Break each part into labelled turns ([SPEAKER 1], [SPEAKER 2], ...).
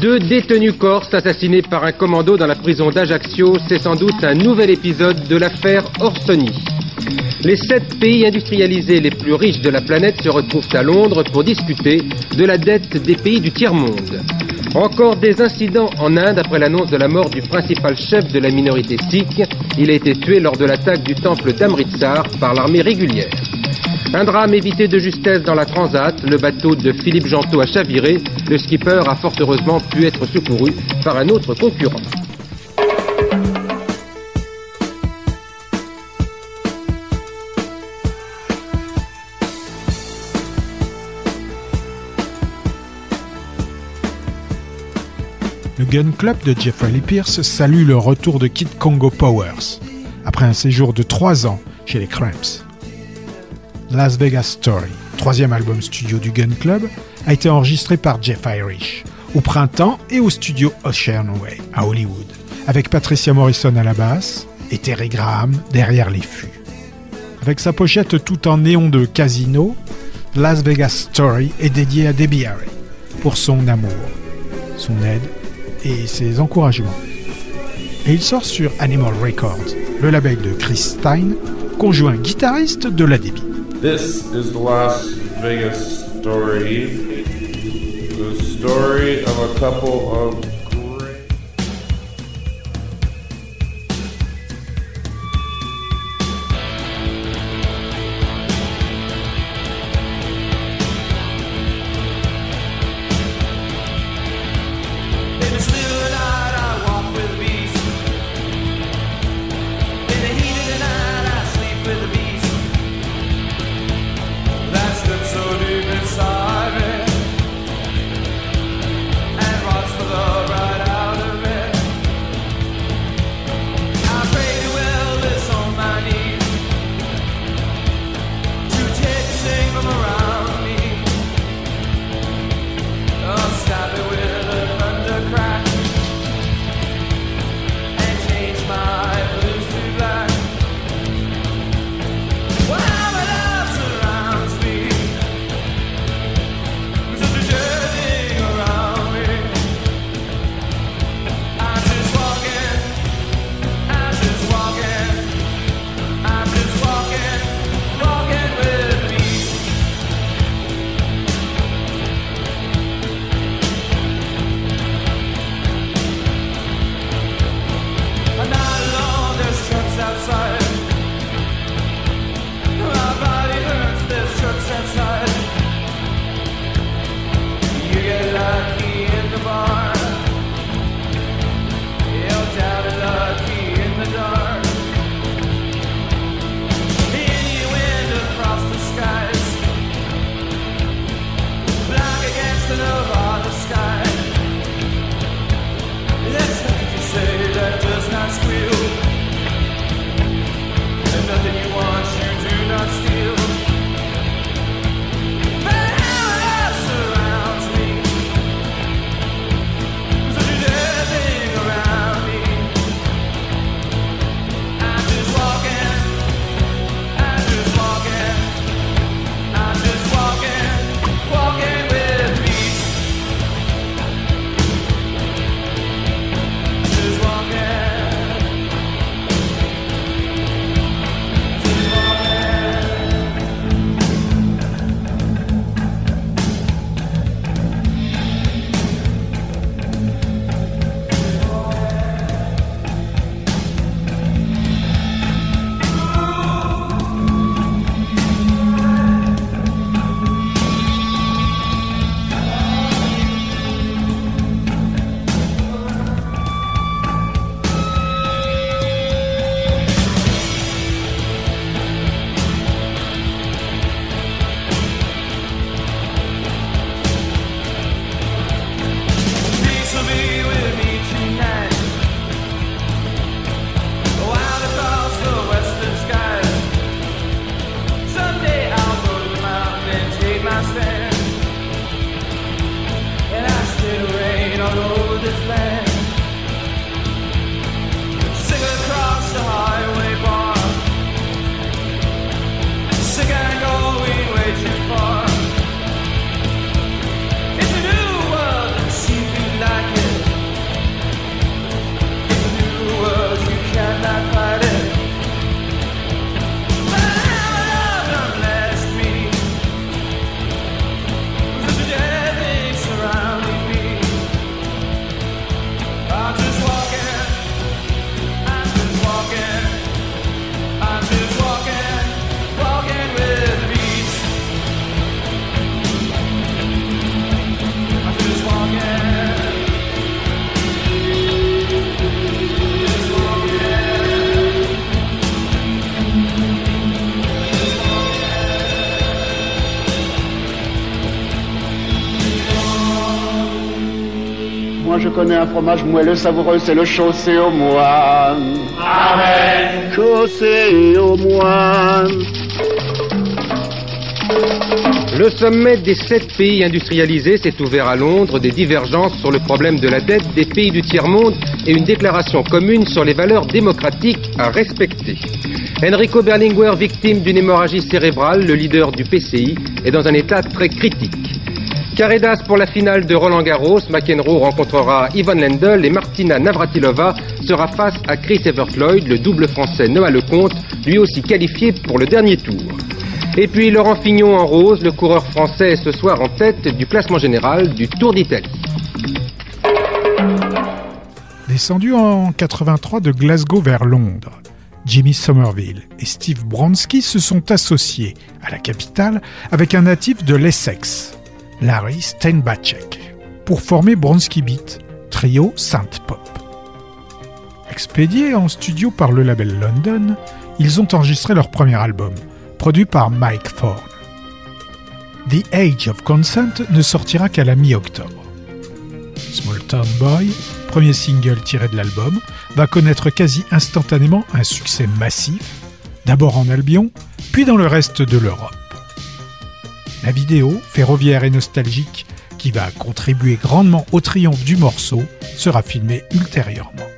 [SPEAKER 1] Deux détenus corses assassinés par un commando dans la prison d'Ajaccio, c'est sans doute un nouvel épisode de l'affaire Orsoni. Les sept pays industrialisés les plus riches de la planète se retrouvent à Londres pour discuter de la dette des pays du tiers-monde. Encore des incidents en Inde après l'annonce de la mort du principal chef de la minorité sikh. Il a été tué lors de l'attaque du temple d'Amritsar par l'armée régulière. Un drame évité de justesse dans la Transat. Le bateau de Philippe Gentot a chaviré. Le skipper a fort heureusement pu être secouru par un autre concurrent.
[SPEAKER 2] Le Gun Club de Jeffrey Lee Pierce salue le retour de Kid Congo Powers, après un séjour de trois ans chez les Cramps. Las Vegas Story, troisième album studio du Gun Club, a été enregistré par Jeff Irish, au printemps et au studio Ocean Way, à Hollywood, avec Patricia Morrison à la basse et Terry Graham derrière les fûts. Avec sa pochette tout en néon de casino, Las Vegas Story est dédié à Debbie Harry pour son amour, son aide et ses encouragements. Et il sort sur Animal Records, le label de Chris Stein, conjoint guitariste de la Debbie.
[SPEAKER 3] This is the Las Vegas story. The story of a couple of
[SPEAKER 4] connais un fromage moelleux savoureux, c'est le chaussé au moine. Amen. Chaussé au moine.
[SPEAKER 1] Le sommet des sept pays industrialisés s'est ouvert à Londres des divergences sur le problème de la dette des pays du tiers-monde et une déclaration commune sur les valeurs démocratiques à respecter. Enrico Berlinguer, victime d'une hémorragie cérébrale, le leader du PCI, est dans un état très critique. Carredas pour la finale de Roland Garros, McEnroe rencontrera Ivan Lendl et Martina Navratilova sera face à Chris Eversloyd, le double français Noah Lecomte, lui aussi qualifié pour le dernier tour. Et puis Laurent Fignon en rose, le coureur français ce soir en tête du classement général du Tour d'Italie.
[SPEAKER 2] Descendu en 83 de Glasgow vers Londres, Jimmy Somerville et Steve Bronski se sont associés à la capitale avec un natif de l'Essex, Larry Steinbachek, pour former Bronski Beat, trio synth pop. Expédiés en studio par le label London, ils ont enregistré leur premier album, produit par Mike Thorne. The Age of Consent ne sortira qu'à la mi-octobre. Small Town Boy, premier single tiré de l'album, va connaître quasi instantanément un succès massif, d'abord en Albion, puis dans le reste de l'Europe. La vidéo, ferroviaire et nostalgique, qui va contribuer grandement au triomphe du morceau, sera filmée ultérieurement.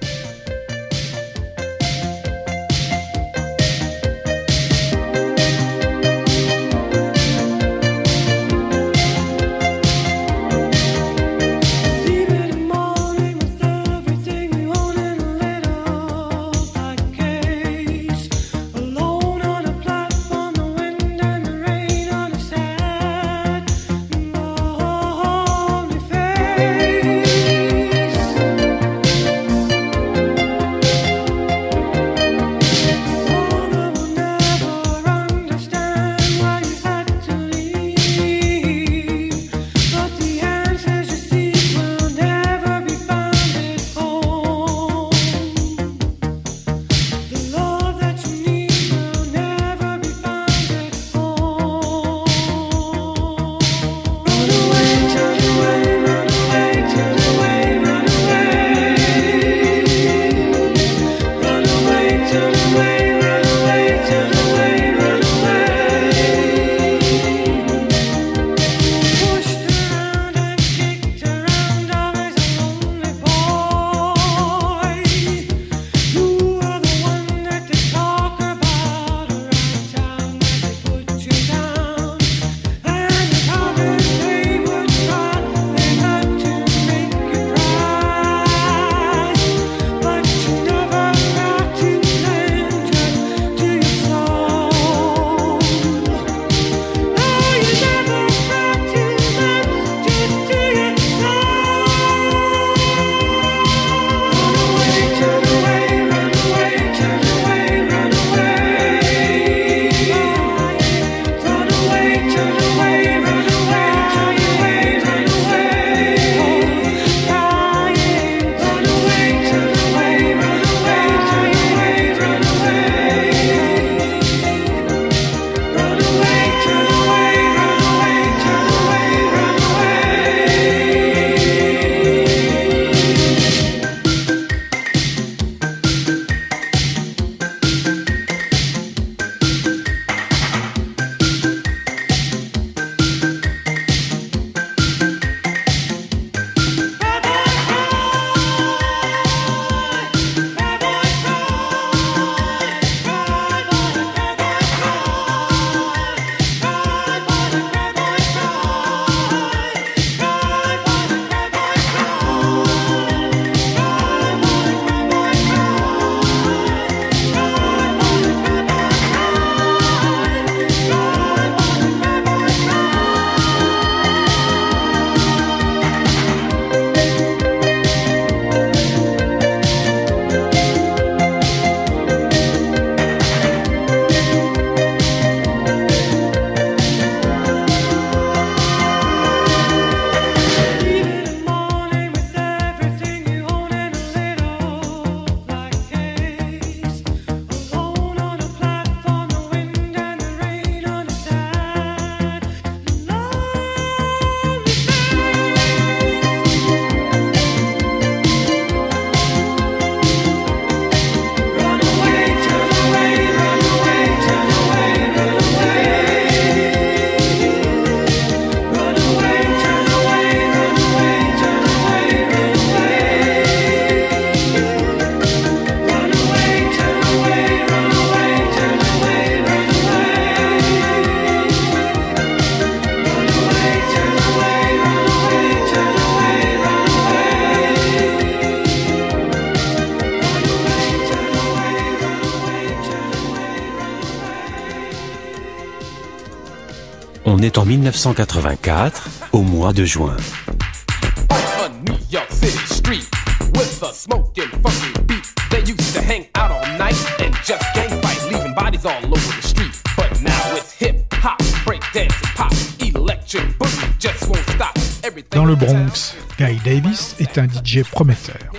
[SPEAKER 5] Pop, electric boogie just won't stop. Everything
[SPEAKER 2] Dans le Bronx, Guy Davis est un DJ prometteur.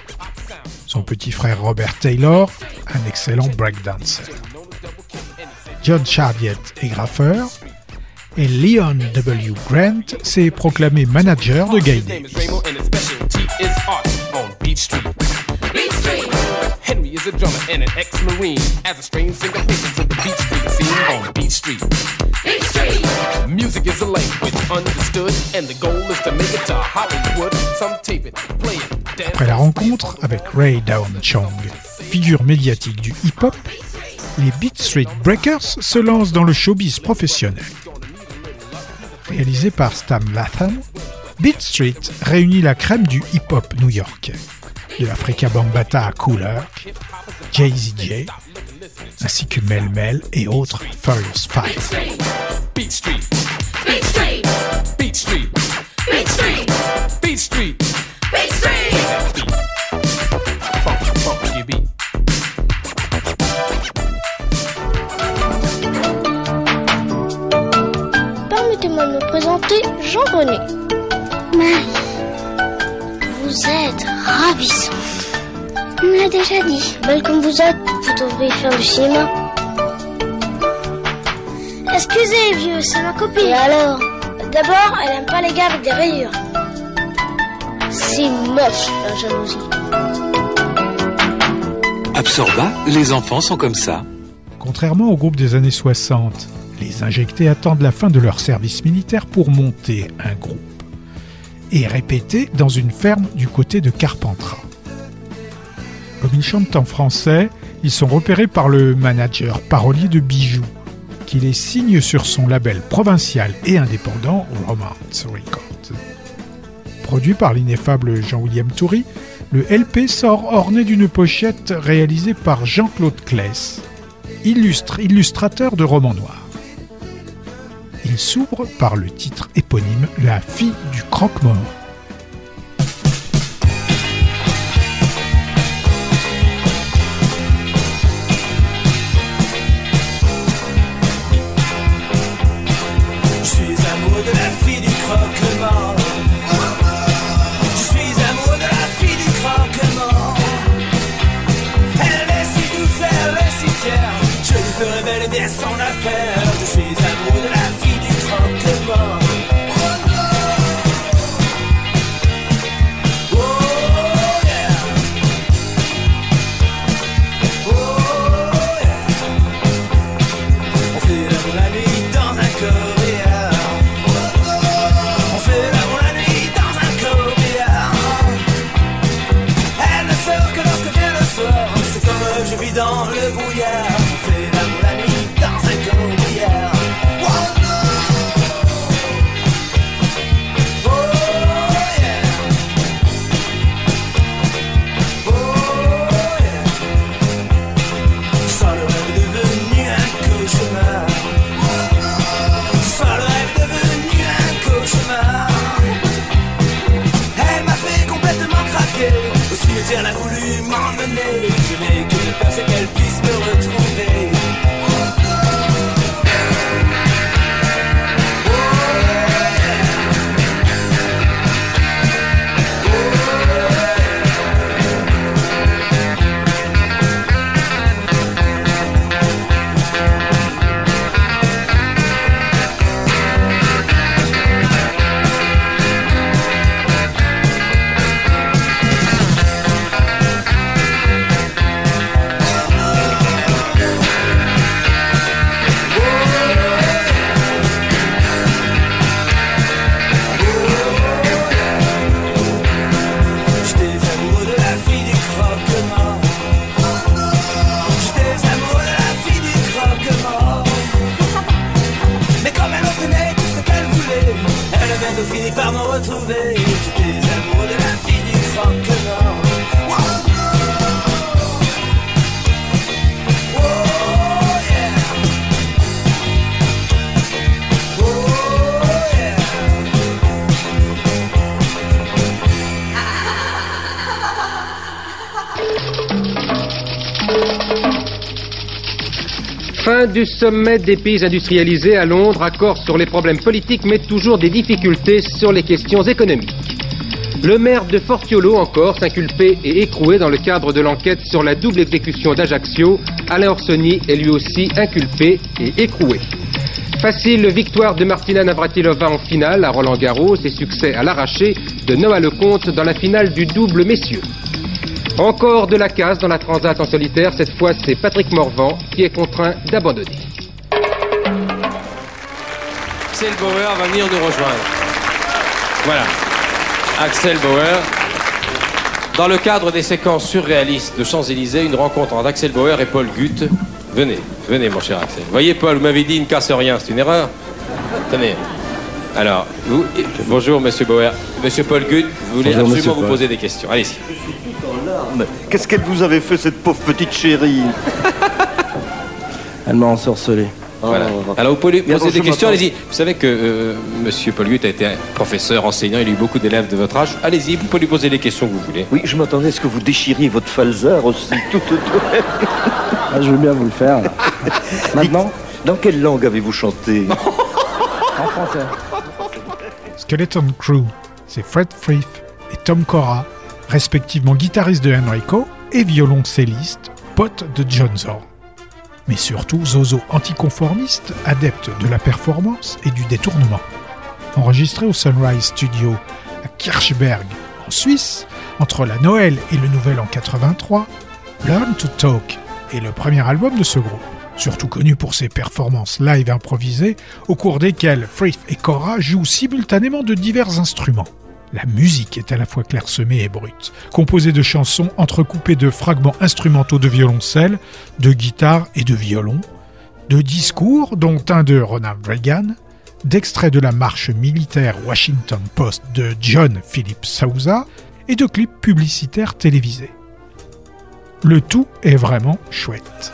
[SPEAKER 2] Son petit frère Robert Taylor, un excellent breakdancer. John Chardiet est graffeur. Et Leon W. Grant s'est proclamé manager de Guy Davis.
[SPEAKER 5] Ramo and his specialty is art on Beach Street. Henry is a drummer and an ex-marine. As a strange singer faces to the Beach Street scene on Beach Street. Music is a language understood, and the goal is to make it to Hollywood. Some tape it, play it, dance.
[SPEAKER 2] Après la rencontre avec Ray Down Chong, figure médiatique du hip-hop, les Beat Street Breakers se lancent dans le showbiz professionnel. Réalisé par Stan Latham, Beat Street réunit la crème du hip-hop new-yorkais, de l'Africa Bambata à Kool Herc, Jay-Z ainsi que Mel Mel et autres Furious Five.
[SPEAKER 5] Beach Street. Beach Street. Beach Street. Beach Street. Beach Street.
[SPEAKER 6] De me présenter Jean-René. Marie, vous êtes ravissante. On me l'a déjà dit. Belle comme vous êtes, vous devriez faire du cinéma. Excusez, vieux, c'est ma copine. Et alors D'abord, elle aime pas les gars avec des rayures. C'est moche, la jalousie.
[SPEAKER 7] Absorba, les enfants sont comme ça.
[SPEAKER 2] Contrairement au groupe des années 60, les injectés attendent la fin de leur service militaire pour monter un groupe et répéter dans une ferme du côté de Carpentras. Comme ils chantent en français, ils sont repérés par le manager parolier de bijoux qui les signe sur son label provincial et indépendant Romance Records. Produit par l'ineffable Jean-William Toury, le LP sort orné d'une pochette réalisée par Jean-Claude Claes, illustre illustrateur de romans noirs. Il s'ouvre par le titre éponyme La fille du croque-mort.
[SPEAKER 8] Je suis du
[SPEAKER 1] sommet des pays industrialisés à Londres, accord sur les problèmes politiques, mais toujours des difficultés sur les questions économiques. Le maire de Fortiolo, encore, s'inculpé et écroué dans le cadre de l'enquête sur la double exécution d'Ajaccio. Alain Orsoni est lui aussi inculpé et écroué. Facile victoire de Martina Navratilova en finale à Roland Garros et succès à l'arraché de Noah Lecomte dans la finale du double messieurs. Encore de la casse dans la transat en solitaire, cette fois c'est Patrick Morvan qui est contraint d'abandonner.
[SPEAKER 9] Axel Bauer va venir nous rejoindre. Voilà. Axel Bauer. Dans le cadre des séquences surréalistes de Champs-Élysées, une rencontre entre Axel Bauer et Paul Gutt. Venez, venez mon cher Axel. Voyez Paul, vous m'avez dit ne casse rien, c'est une erreur Tenez. Alors, vous, bonjour Monsieur Bauer. Monsieur Paul Gutt, vous voulez
[SPEAKER 10] Bonjour,
[SPEAKER 9] absolument vous
[SPEAKER 10] Paul.
[SPEAKER 9] poser des questions. Allez-y.
[SPEAKER 10] Mais Qu'est-ce qu'elle vous avait fait, cette pauvre petite chérie
[SPEAKER 11] Elle m'a ensorcelé.
[SPEAKER 9] Voilà. Alors vous pouvez lui poser des questions, allez-y. Vous savez que euh, Monsieur Paul Gutt a été professeur, enseignant, il a eu beaucoup d'élèves de votre âge. Allez-y, vous pouvez lui poser les questions que vous voulez.
[SPEAKER 10] Oui, je m'attendais à ce que vous déchiriez votre falzar aussi, tout autour.
[SPEAKER 11] Ah, je veux bien vous le faire. Maintenant
[SPEAKER 10] Dans quelle langue avez-vous chanté?
[SPEAKER 11] En français.
[SPEAKER 2] Skeleton Crew, c'est Fred Frith et Tom Cora, respectivement guitariste de Enrico et violoncelliste, pote de John Zorn. Mais surtout Zozo anticonformiste, adepte de la performance et du détournement. Enregistré au Sunrise Studio à Kirchberg, en Suisse, entre la Noël et le Nouvel An 83, Learn to Talk est le premier album de ce groupe, surtout connu pour ses performances live improvisées, au cours desquelles Frith et Cora jouent simultanément de divers instruments. La musique est à la fois clairsemée et brute, composée de chansons entrecoupées de fragments instrumentaux de violoncelle, de guitare et de violon, de discours, dont un de Ronald Reagan, d'extraits de la marche militaire Washington Post de John Philip Sousa et de clips publicitaires télévisés. Le tout est vraiment chouette.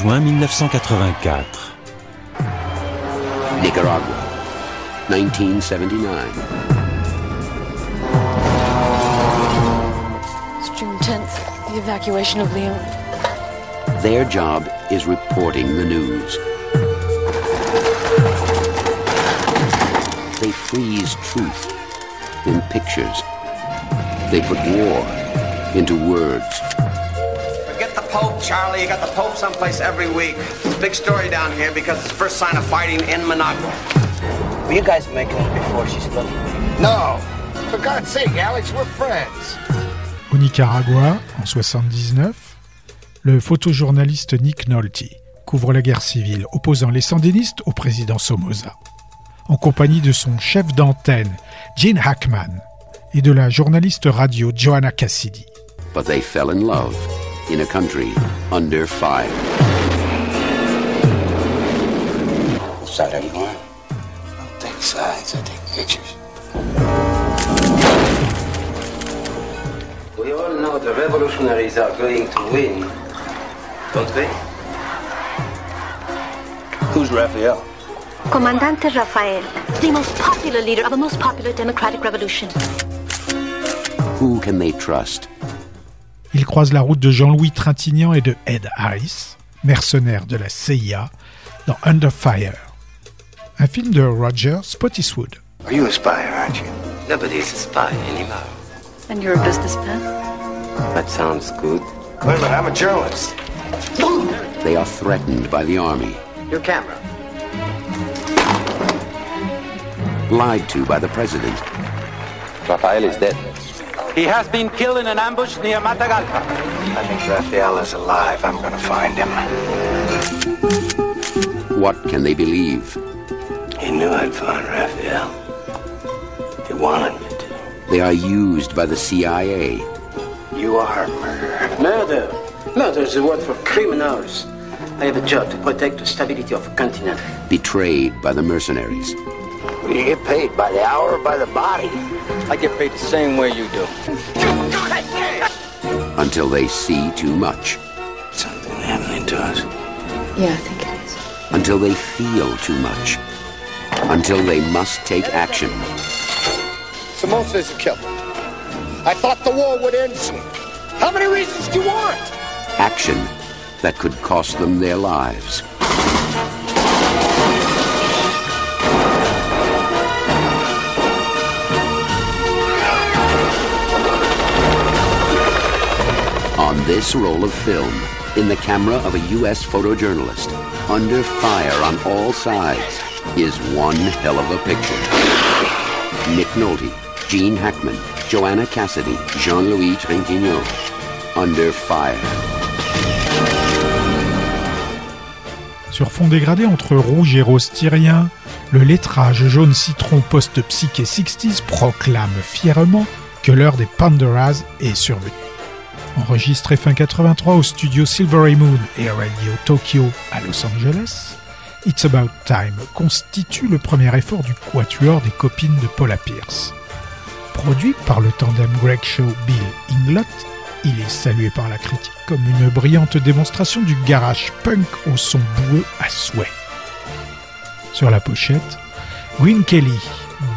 [SPEAKER 12] Juin 1984.
[SPEAKER 13] Nicaragua, 1979.
[SPEAKER 14] It's June 10th, the evacuation of Leon.
[SPEAKER 13] Their job is reporting the news. They freeze truth in pictures. They put war into words.
[SPEAKER 15] Charlie. You got the Pope someplace every week. Big story down here because it's the first sign of fighting in Managua.
[SPEAKER 16] Were you guys making it before she spoke?
[SPEAKER 17] No. For God's sake, Alex, we're friends.
[SPEAKER 2] Au Nicaragua, en 79, le photojournaliste Nick Nolte couvre la guerre civile opposant les sandinistes au président Somoza, en compagnie de son chef d'antenne, Gene Hackman, et de la journaliste radio Joanna Cassidy.
[SPEAKER 13] But they fell in love in a country under fire.
[SPEAKER 16] Side anymore? I don't take sides, I take pictures. We all know the revolutionaries are going to win, don't they? Who's Raphael?
[SPEAKER 18] Comandante Rafael, the most popular leader of the most popular democratic revolution.
[SPEAKER 13] Who can they trust?
[SPEAKER 2] Il croise la route de Jean-Louis Trintignant et de Ed Harris, mercenaires de la CIA, dans Under Fire, un film de Roger Spottiswoode.
[SPEAKER 16] Are you a spy, aren't you? Nobody's a spy anymore.
[SPEAKER 14] And you're a businessman?
[SPEAKER 16] That sounds good. Wait a minute, I'm a journalist.
[SPEAKER 13] They are threatened by the army,
[SPEAKER 16] Your camera.
[SPEAKER 13] lied to by the president.
[SPEAKER 16] Rafael is dead.
[SPEAKER 19] He has been killed in an ambush near Matagalpa.
[SPEAKER 16] I think Rafael is alive. I'm gonna find him.
[SPEAKER 13] What can they believe?
[SPEAKER 16] He knew I'd find Rafael. He wanted me to.
[SPEAKER 13] They are used by the CIA.
[SPEAKER 16] You are murder. Murder? Murder is a word for criminals. I have a job to protect the stability of a continent.
[SPEAKER 13] betrayed by the mercenaries.
[SPEAKER 16] Do you get paid by the hour or by the body? I get paid the same way you do.
[SPEAKER 13] until they see too much,
[SPEAKER 16] Something happening to us.
[SPEAKER 14] Yeah, I think it is.
[SPEAKER 13] until they feel too much, until they must take action.
[SPEAKER 17] Somoza's a killer. I thought the war would end soon. How many reasons do you want?
[SPEAKER 13] Action that could cost them their lives. This roll of film, in the camera of a U.S. photojournalist, under fire on all sides, is one hell of a picture. Nick Nolte, Gene Hackman, Joanna Cassidy, Jean-Louis Trintignant. Under fire.
[SPEAKER 2] Sur fond dégradé entre rouge et rose tyrien, le lettrage jaune citron post-psyché 60s proclame fièrement que l'heure des Pandoras est survenue. Enregistré fin 83 au studio Silvery Moon et Radio Tokyo à Los Angeles, It's About Time constitue le premier effort du quatuor des copines de Paula Pierce. Produit par le tandem Greg Shaw Bill Inglot, il est salué par la critique comme une brillante démonstration du garage punk au son boueux à souhait. Sur la pochette, Green Kelly,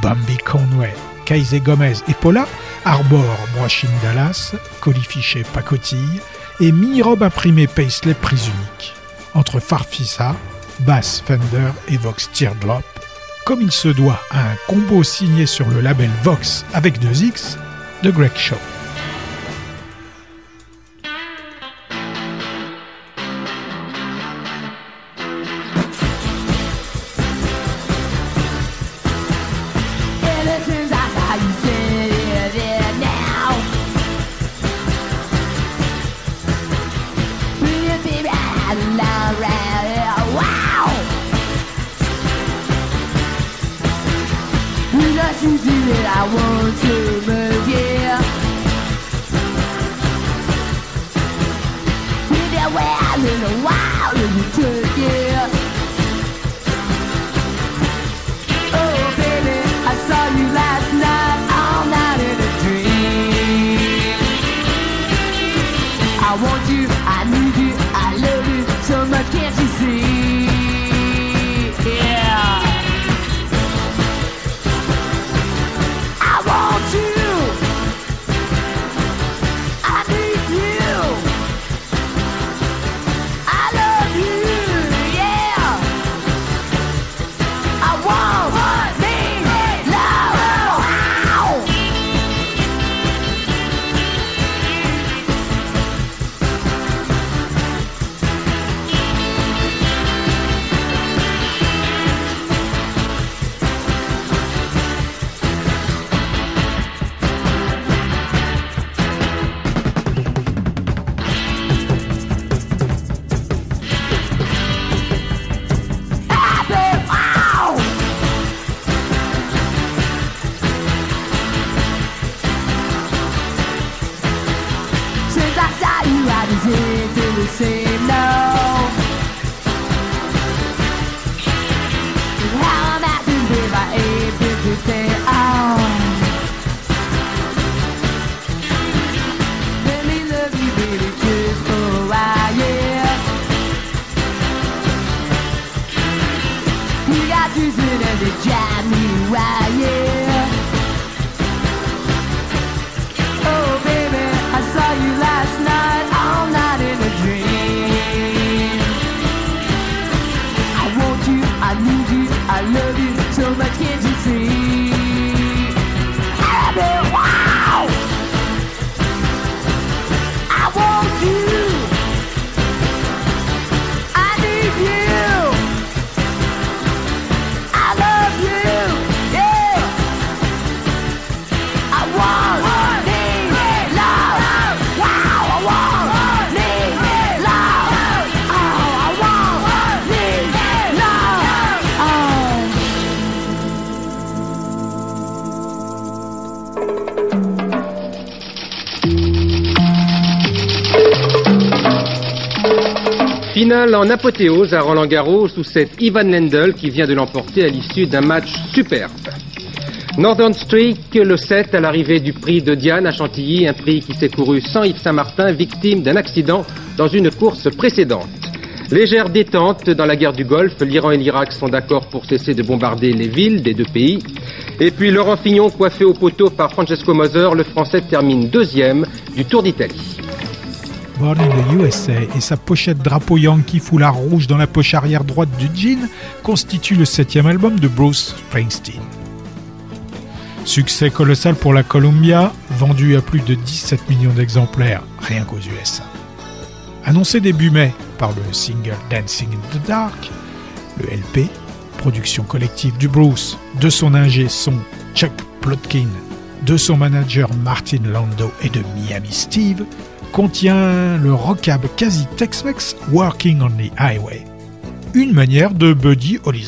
[SPEAKER 2] Bambi Conway, Kaise Gomez et Paula arborent Brochine Dallas, colifichet pacotille et mini-robe imprimée Paisley prise unique. Entre Farfisa, Bass Fender et Vox Teardrop, comme il se doit à un combo signé sur le label Vox avec deux X de Greg Shaw.
[SPEAKER 1] Finale en apothéose à Roland Garros sous cet Ivan Lendl qui vient de l'emporter à l'issue d'un match superbe. Northern Streak, le 7 à l'arrivée du prix de Diane à Chantilly, un prix qui s'est couru sans Yves Saint-Martin, victime d'un accident dans une course précédente. Légère détente dans la guerre du Golfe, l'Iran et l'Irak sont d'accord pour cesser de bombarder les villes des deux pays. Et puis Laurent Fignon, coiffé au poteau par Francesco Moser, le Français termine deuxième du Tour d'Italie.
[SPEAKER 2] Born in the USA et sa pochette drapeau Yankee foulard rouge dans la poche arrière droite du jean constituent le septième album de Bruce Springsteen. Succès colossal pour la Columbia, vendu à plus de 17 millions d'exemplaires rien qu'aux USA. Annoncé début mai par le single Dancing in the Dark, le LP, production collective du Bruce, de son ingé son Chuck Plotkin, de son manager Martin Lando et de Miami Steve, contient le rockab quasi Tex-Mex Working on the Highway, une manière de Buddy Holly.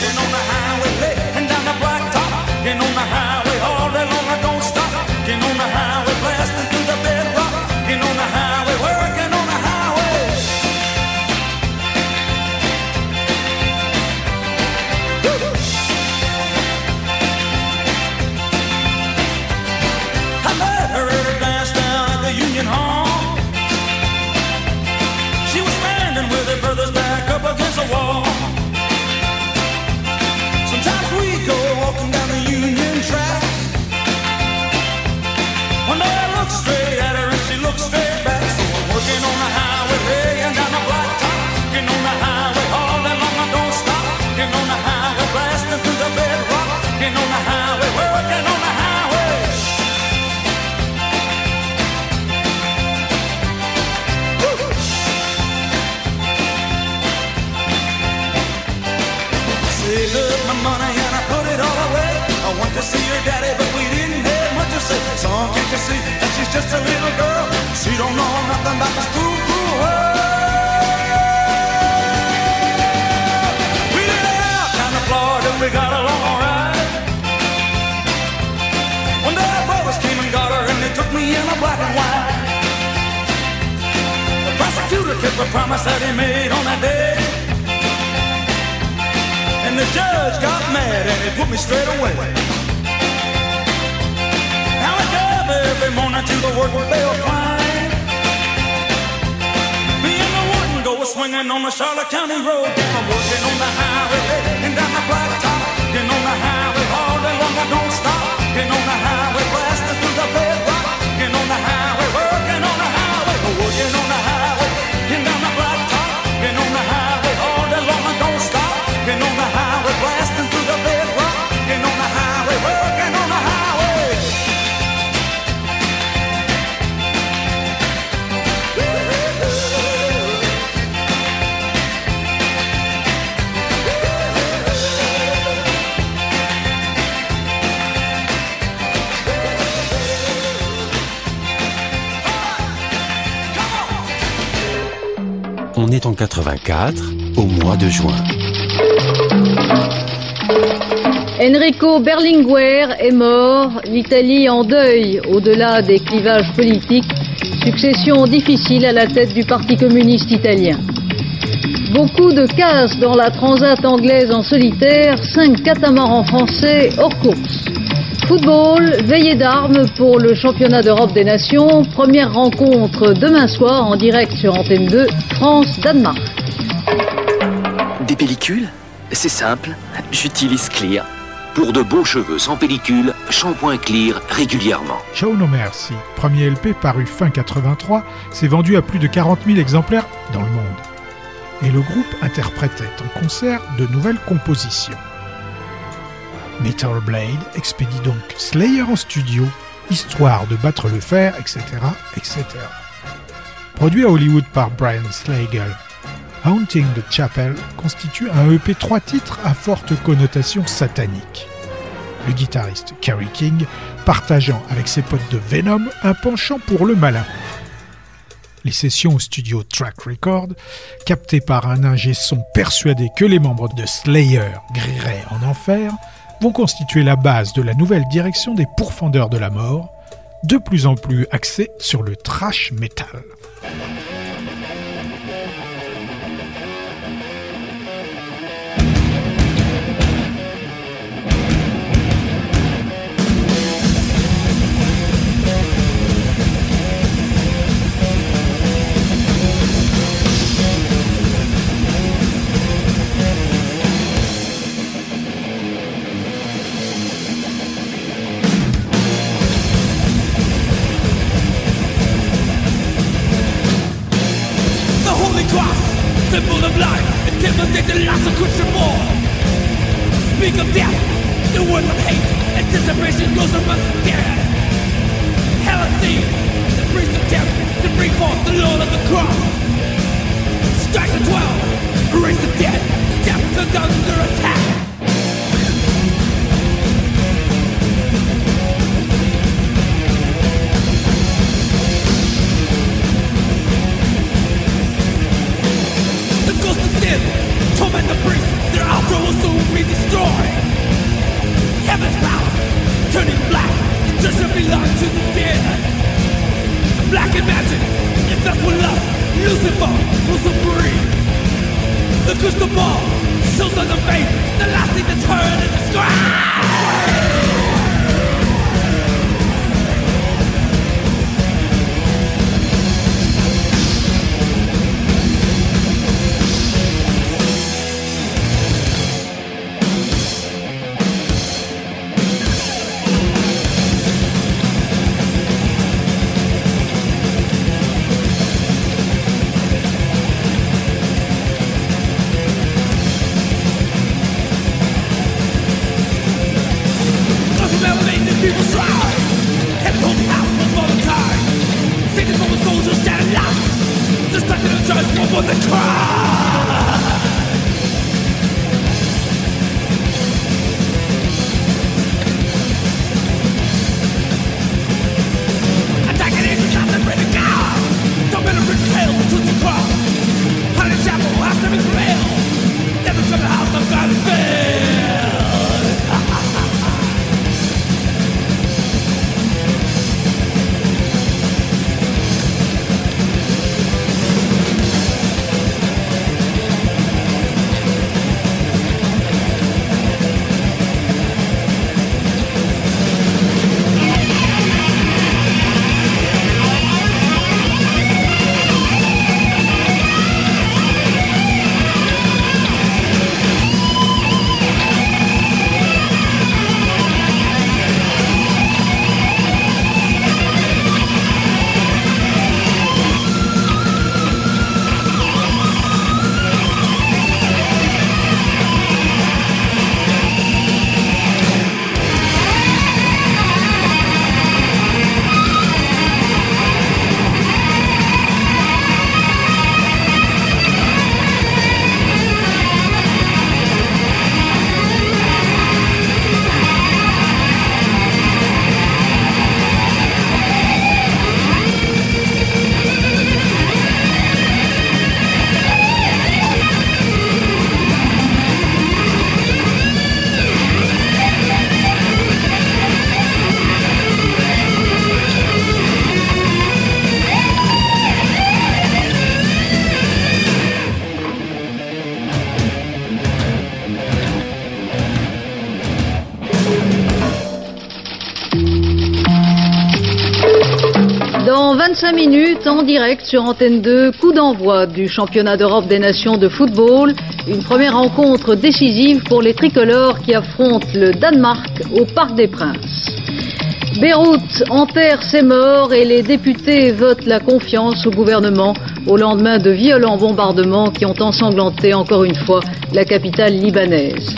[SPEAKER 20] Than this. Working on just a little girl. She don't know nothing about this cool, cool world. We live out down in Florida, we got along alright. One day our brothers came and got her, and they took me in a black and white. The prosecutor kept a promise that he made on that day. And the judge got mad and he put me straight away. Swinging on the Charlotte County Road. I'm working on the highway and down the blacktop. Getting on the highway all day long, I don't stop. Getting on the highway, blasting through the bedrock. Getting on the highway, working on the highway, working on
[SPEAKER 12] On en 84, au mois de juin.
[SPEAKER 21] Enrico Berlinguer est mort, l'Italie en deuil au-delà des clivages politiques, succession difficile à la tête du Parti communiste italien. Beaucoup de casse dans la transat anglaise en solitaire, cinq catamarans français hors course. Football, veillée d'armes pour le championnat d'Europe des Nations, première rencontre demain soir en direct sur Antenne 2, France-Danemark.
[SPEAKER 7] Des pellicules C'est simple, j'utilise Clear. Pour de beaux cheveux sans pellicule, shampoing Clear régulièrement.
[SPEAKER 2] Show No Mercy, premier LP paru fin 83, s'est vendu à plus de 40 000 exemplaires dans le monde. Et le groupe interprétait en concert de nouvelles compositions. Metal Blade expédie donc Slayer en studio, histoire de battre le fer, etc., etc. Produit à Hollywood par Brian Slagle, Haunting the Chapel constitue un EP 3 titres à forte connotation satanique. Le guitariste Kerry King partageant avec ses potes de Venom un penchant pour le malin. Les sessions au studio Track Record, captées par un ingé son persuadé que les membres de Slayer grilleraient en enfer, vont constituer la base de la nouvelle direction des pourfendeurs de la mort, de plus en plus axée sur le trash metal.
[SPEAKER 20] Shows on the face, the
[SPEAKER 21] en direct sur Antenne 2, coup d'envoi du championnat d'Europe des nations de football. Une première rencontre décisive pour les tricolores qui affrontent le Danemark au Parc des Princes. Beyrouth enterre ses morts et les députés votent la confiance au gouvernement au lendemain de violents bombardements qui ont ensanglanté encore une fois la capitale libanaise.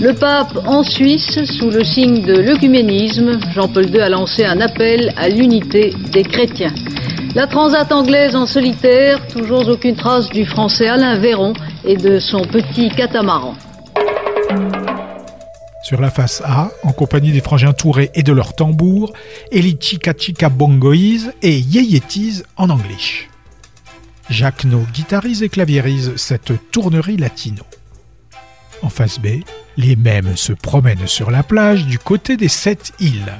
[SPEAKER 21] Le pape en Suisse, sous le signe de l'œcuménisme, Jean-Paul II a lancé un appel à l'unité des chrétiens. La transat anglaise en solitaire, toujours aucune trace du français Alain Véron et de son petit catamaran.
[SPEAKER 22] Sur la face A, en compagnie des frangins Touré et de leurs tambours, Eli Chica Chica Bongoise et Yeyetis en anglais. Jacques No guitarise et claviérise cette tournerie latino. En face B, les mêmes se promènent sur la plage du côté des sept îles.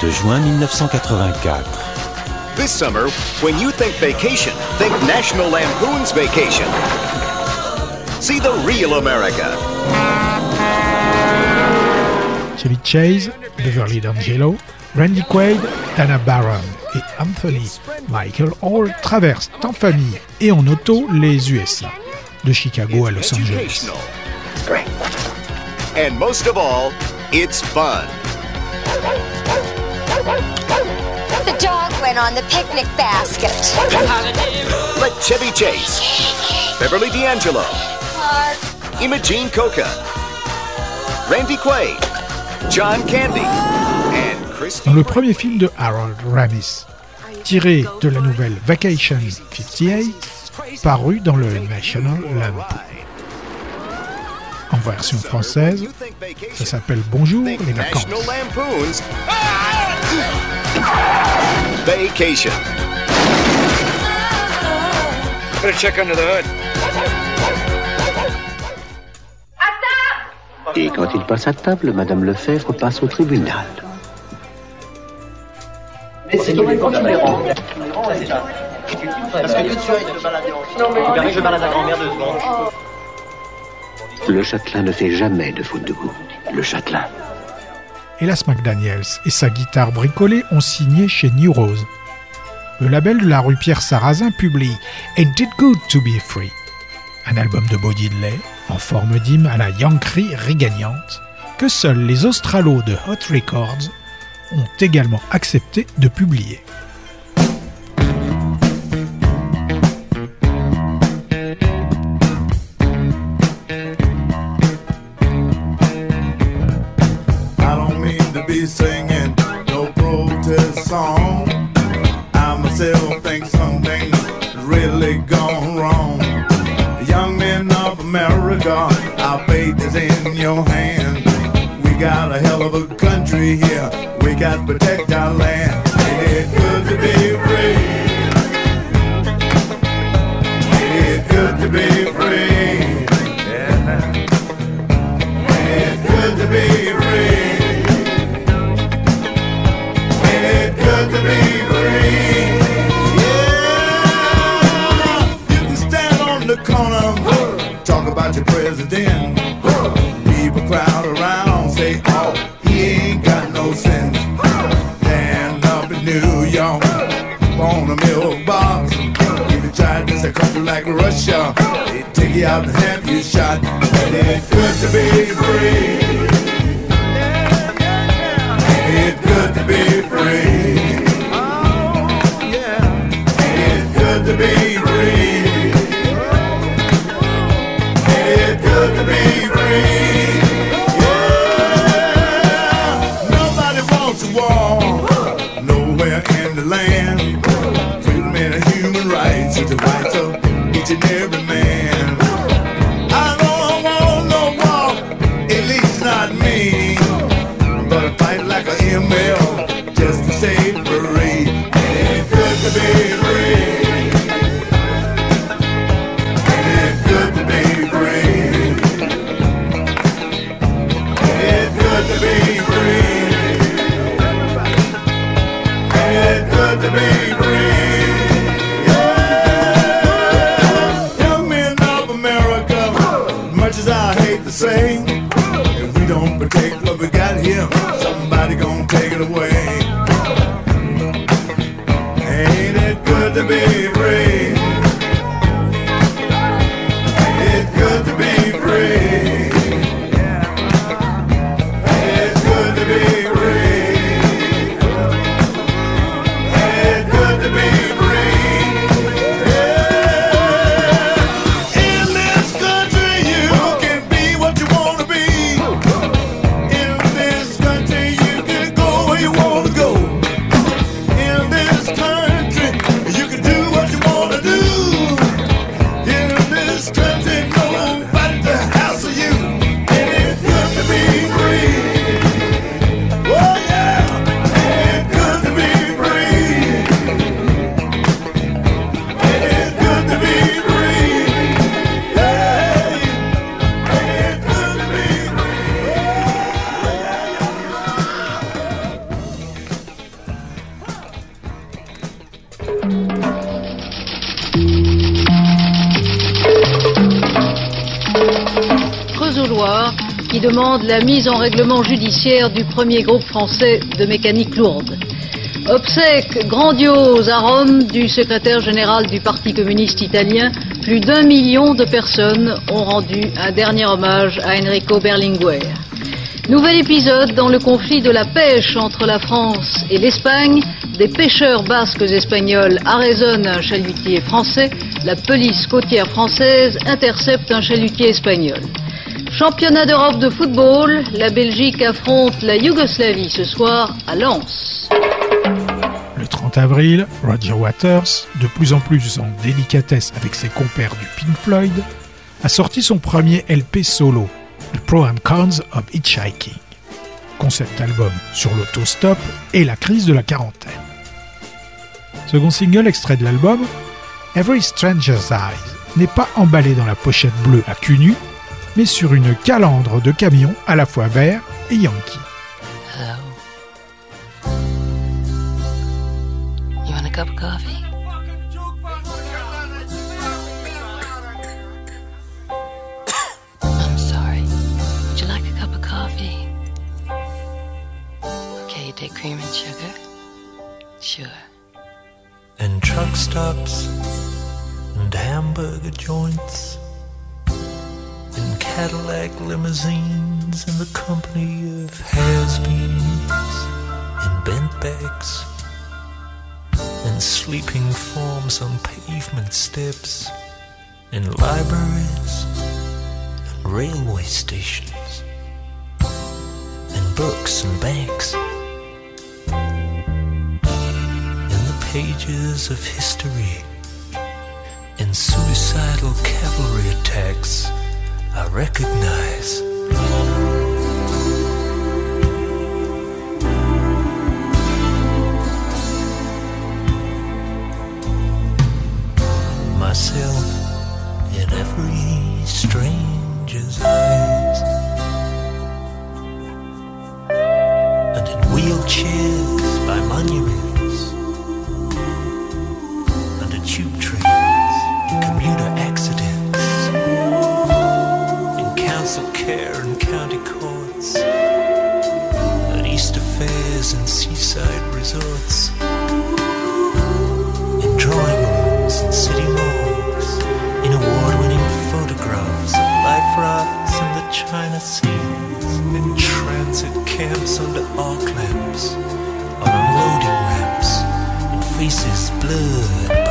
[SPEAKER 23] De
[SPEAKER 12] juin 1984.
[SPEAKER 24] This summer, when you think vacation, think National Lampoon's Vacation. See the real America.
[SPEAKER 2] Chevy Chase, Beverly D'Angelo, Randy Quaid, Dana Barron et Anthony Michael Hall traversent en famille et en auto les USA, de Chicago à Los Angeles.
[SPEAKER 24] And most of all, it's fun.
[SPEAKER 25] Went on the picnic basket.
[SPEAKER 24] Let Chevy Chase, Beverly D'Angelo, Imogene Coca, Randy Quaid, John Candy, and Chris.
[SPEAKER 2] Dans le premier film de Harold Ramis, tiré de la nouvelle Vacation 58, paru dans le National Lampoon. En version française, ça s'appelle Bonjour les vacances.
[SPEAKER 24] Vacation.
[SPEAKER 17] Better check under the hood.
[SPEAKER 11] Et quand il passe à table, Madame Lefebvre passe au tribunal.
[SPEAKER 26] Mais c'est quand tu les rends. Parce que tu es de balader en Non, mais je balade à grand-mère deux secondes.
[SPEAKER 11] Le châtelain ne fait jamais de faute de goût. Le châtelain.
[SPEAKER 2] Hélas McDaniels et sa guitare bricolée ont signé chez New Rose. Le label de la rue Pierre Sarrazin publie Ain't It Good to Be Free, un album de Bo Diddley en forme d'hymne à la Yankee rigagnante que seuls les Australos de Hot Records ont également accepté de publier.
[SPEAKER 27] Country here. We got to protect our land. It good to be free? It good to be free? Yeah. It good to be free? It good to be free? Yeah, you can stand on the corner, talk about your president. Russia, they take you out and have you shot. And it's good to be free.
[SPEAKER 21] La mise en règlement judiciaire du premier groupe français de mécanique lourde. Obsèque grandiose à Rome du secrétaire général du Parti communiste italien, plus d'un million de personnes ont rendu un dernier hommage à Enrico Berlinguer. Nouvel épisode dans le conflit de la pêche entre la France et l'Espagne. Des pêcheurs basques espagnols arraisonnent un chalutier français. La police côtière française intercepte un chalutier espagnol. Championnat d'Europe de football, la Belgique affronte la Yougoslavie ce soir à Lens.
[SPEAKER 2] Le 30 avril, Roger Waters, de plus en plus en délicatesse avec ses compères du Pink Floyd, a sorti son premier LP solo, The Pro and Cons of Hitchhiking. Concept album sur l'autostop et la crise de la quarantaine. Second single extrait de l'album, Every Stranger's Eyes n'est pas emballé dans la pochette bleue à cul mais sur une calandre de camion à la fois vert et yankee.
[SPEAKER 28] You want a cup of coffee? I'm sorry. Would you like a cup of coffee? Okay, you take cream and sugar? Sure.
[SPEAKER 29] and truck stops and hamburger joints Cadillac limousines in the company of has-beens and bent backs and sleeping forms on pavement steps in libraries and railway stations and books and banks in the pages of history in suicidal cavalry attacks I recognize. Myself in every stranger's eyes. And in wheelchairs by monuments fairs and seaside resorts. In drawing rooms and city malls in award-winning photographs of life rafts in the China seas. In transit camps under arc lamps. On unloading ramps. Faces blurred